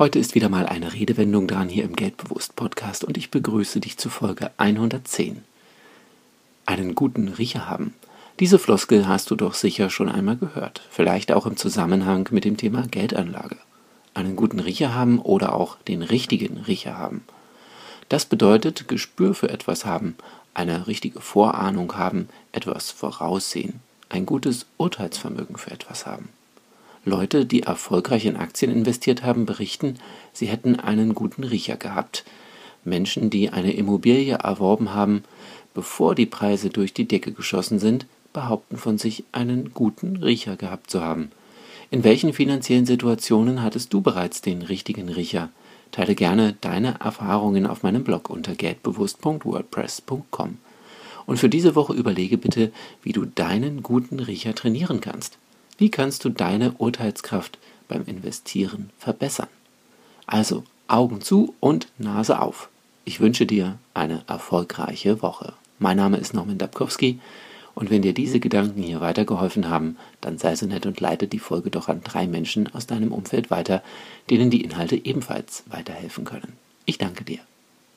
Heute ist wieder mal eine Redewendung dran hier im Geldbewusst Podcast und ich begrüße dich zu Folge 110. Einen guten Riecher haben. Diese Floskel hast du doch sicher schon einmal gehört, vielleicht auch im Zusammenhang mit dem Thema Geldanlage. Einen guten Riecher haben oder auch den richtigen Riecher haben. Das bedeutet Gespür für etwas haben, eine richtige Vorahnung haben, etwas voraussehen, ein gutes Urteilsvermögen für etwas haben. Leute, die erfolgreich in Aktien investiert haben, berichten, sie hätten einen guten Riecher gehabt. Menschen, die eine Immobilie erworben haben, bevor die Preise durch die Decke geschossen sind, behaupten von sich, einen guten Riecher gehabt zu haben. In welchen finanziellen Situationen hattest du bereits den richtigen Riecher? Teile gerne deine Erfahrungen auf meinem Blog unter geldbewusst.wordpress.com. Und für diese Woche überlege bitte, wie du deinen guten Riecher trainieren kannst. Wie kannst du deine Urteilskraft beim Investieren verbessern? Also Augen zu und Nase auf. Ich wünsche dir eine erfolgreiche Woche. Mein Name ist Norman Dabkowski und wenn dir diese Gedanken hier weitergeholfen haben, dann sei so nett und leite die Folge doch an drei Menschen aus deinem Umfeld weiter, denen die Inhalte ebenfalls weiterhelfen können. Ich danke dir.